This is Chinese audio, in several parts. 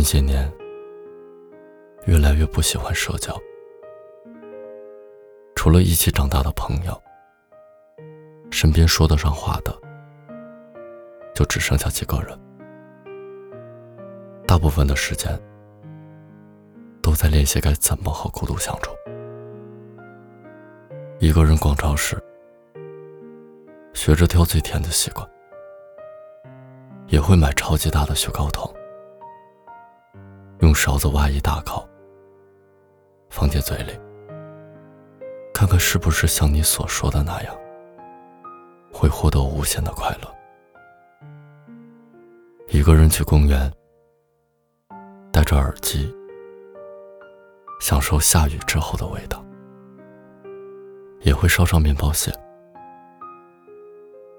近些年，越来越不喜欢社交。除了一起长大的朋友，身边说得上话的，就只剩下几个人。大部分的时间，都在练习该怎么和孤独相处。一个人逛超市，学着挑最甜的习惯，也会买超级大的雪糕桶。用勺子挖一大口，放进嘴里，看看是不是像你所说的那样，会获得无限的快乐。一个人去公园，戴着耳机，享受下雨之后的味道，也会烧上面包屑，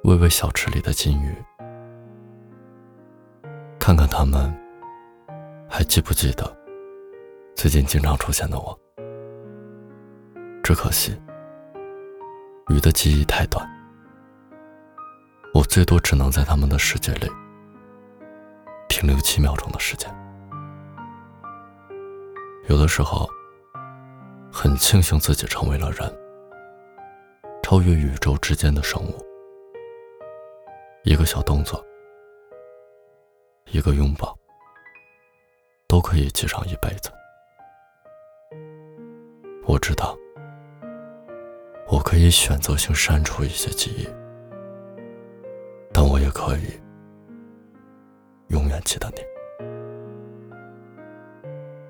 喂喂小池里的金鱼，看看它们。还记不记得最近经常出现的我？只可惜，鱼的记忆太短，我最多只能在他们的世界里停留七秒钟的时间。有的时候，很庆幸自己成为了人，超越宇宙之间的生物。一个小动作，一个拥抱。都可以记上一辈子。我知道，我可以选择性删除一些记忆，但我也可以永远记得你。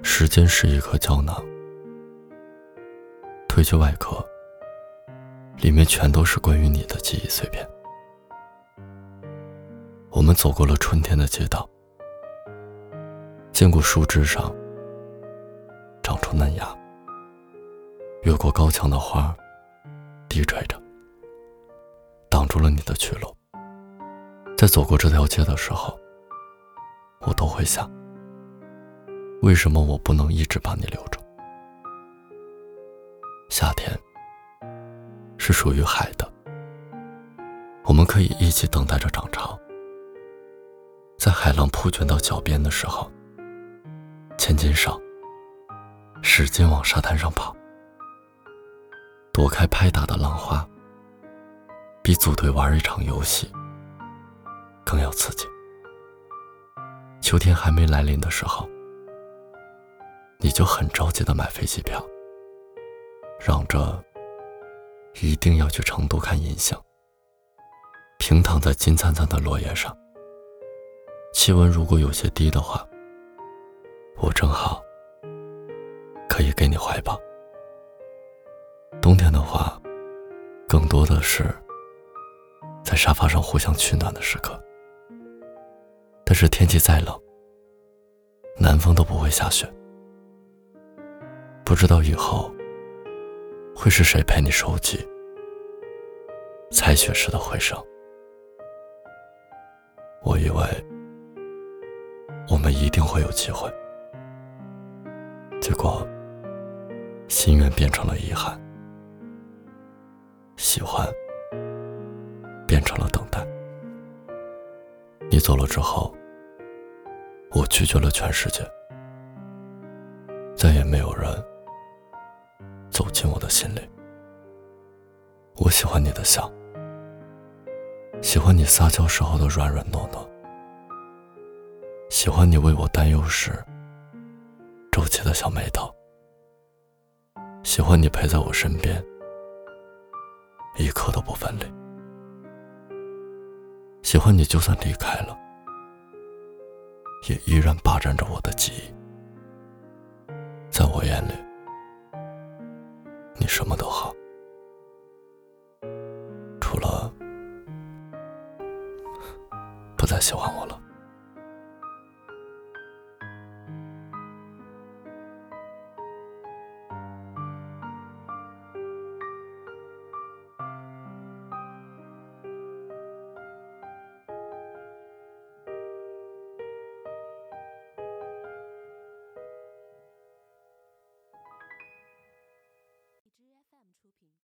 时间是一颗胶囊，褪去外壳，里面全都是关于你的记忆碎片。我们走过了春天的街道。见过树枝上长出嫩芽，越过高墙的花低垂着，挡住了你的去路。在走过这条街的时候，我都会想：为什么我不能一直把你留住？夏天是属于海的，我们可以一起等待着涨潮，在海浪铺卷到脚边的时候。牵紧手，使劲往沙滩上跑，躲开拍打的浪花，比组队玩一场游戏更要刺激。秋天还没来临的时候，你就很着急的买飞机票，嚷着一定要去成都看银杏。平躺在金灿灿的落叶上，气温如果有些低的话。我正好可以给你怀抱。冬天的话，更多的是在沙发上互相取暖的时刻。但是天气再冷，南方都不会下雪。不知道以后会是谁陪你收集采雪时的回声。我以为我们一定会有机会。结果，心愿变成了遗憾，喜欢变成了等待。你走了之后，我拒绝了全世界，再也没有人走进我的心里。我喜欢你的笑，喜欢你撒娇时候的软软糯糯，喜欢你为我担忧时。皱起的小眉头，喜欢你陪在我身边，一刻都不分离。喜欢你就算离开了，也依然霸占着我的记忆。在我眼里，你什么都好，除了不再喜欢我了。